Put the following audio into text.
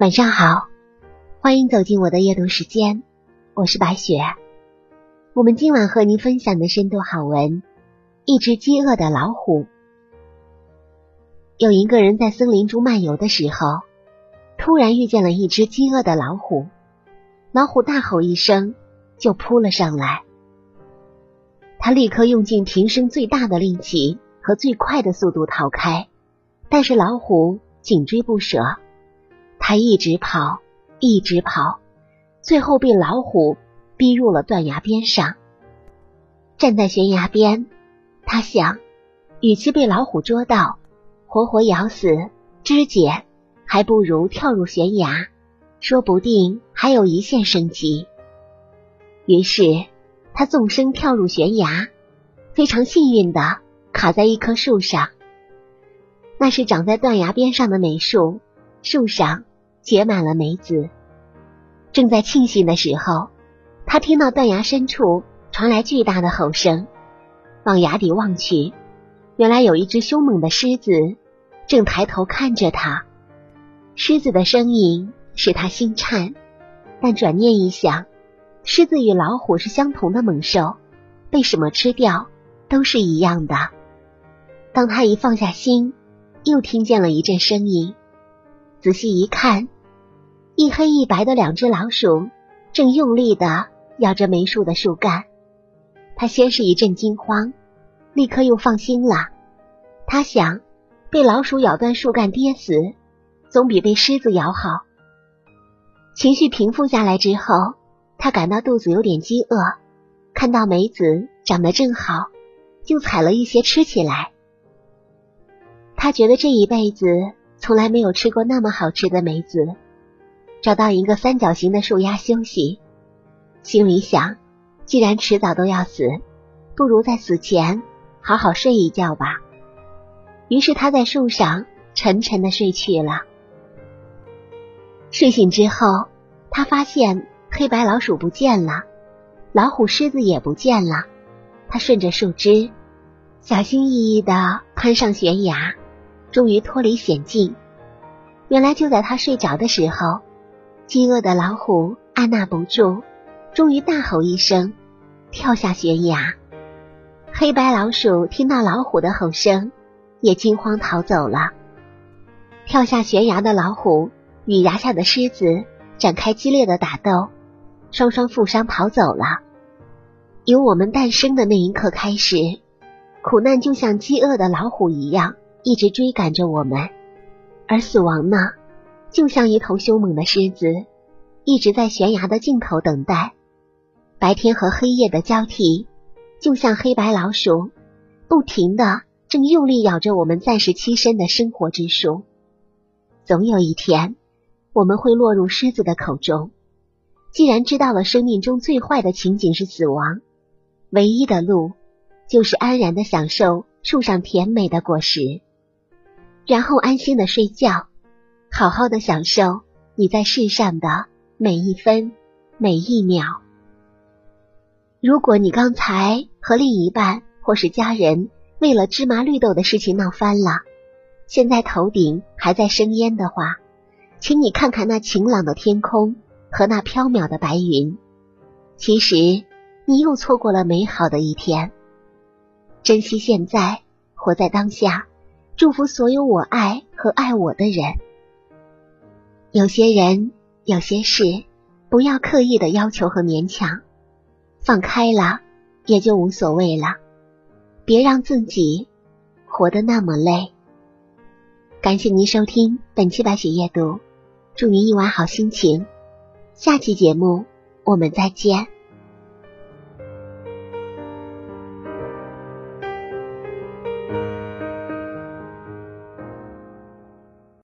晚上好，欢迎走进我的阅读时间，我是白雪。我们今晚和您分享的深度好文：一只饥饿的老虎。有一个人在森林中漫游的时候，突然遇见了一只饥饿的老虎。老虎大吼一声，就扑了上来。他立刻用尽平生最大的力气和最快的速度逃开，但是老虎紧追不舍。他一直跑，一直跑，最后被老虎逼入了断崖边上。站在悬崖边，他想，与其被老虎捉到，活活咬死肢解，还不如跳入悬崖，说不定还有一线生机。于是，他纵身跳入悬崖，非常幸运的卡在一棵树上。那是长在断崖边上的梅树，树上。结满了梅子。正在庆幸的时候，他听到断崖深处传来巨大的吼声。往崖底望去，原来有一只凶猛的狮子正抬头看着他。狮子的声音使他心颤，但转念一想，狮子与老虎是相同的猛兽，被什么吃掉都是一样的。当他一放下心，又听见了一阵声音。仔细一看，一黑一白的两只老鼠正用力的咬着梅树的树干。他先是一阵惊慌，立刻又放心了。他想，被老鼠咬断树干跌死，总比被狮子咬好。情绪平复下来之后，他感到肚子有点饥饿，看到梅子长得正好，就采了一些吃起来。他觉得这一辈子。从来没有吃过那么好吃的梅子，找到一个三角形的树丫休息，心里想：既然迟早都要死，不如在死前好好睡一觉吧。于是他在树上沉沉的睡去了。睡醒之后，他发现黑白老鼠不见了，老虎、狮子也不见了。他顺着树枝，小心翼翼的攀上悬崖。终于脱离险境。原来就在他睡着的时候，饥饿的老虎按捺不住，终于大吼一声，跳下悬崖。黑白老鼠听到老虎的吼声，也惊慌逃走了。跳下悬崖的老虎与崖下的狮子展开激烈的打斗，双双负伤逃走了。由我们诞生的那一刻开始，苦难就像饥饿的老虎一样。一直追赶着我们，而死亡呢，就像一头凶猛的狮子，一直在悬崖的尽头等待。白天和黑夜的交替，就像黑白老鼠，不停的正用力咬着我们暂时栖身的生活之树。总有一天，我们会落入狮子的口中。既然知道了生命中最坏的情景是死亡，唯一的路就是安然的享受树上甜美的果实。然后安心的睡觉，好好的享受你在世上的每一分每一秒。如果你刚才和另一半或是家人为了芝麻绿豆的事情闹翻了，现在头顶还在生烟的话，请你看看那晴朗的天空和那飘渺的白云。其实你又错过了美好的一天。珍惜现在，活在当下。祝福所有我爱和爱我的人。有些人，有些事，不要刻意的要求和勉强，放开了也就无所谓了。别让自己活得那么累。感谢您收听本期白雪夜读，祝您一晚好心情。下期节目我们再见。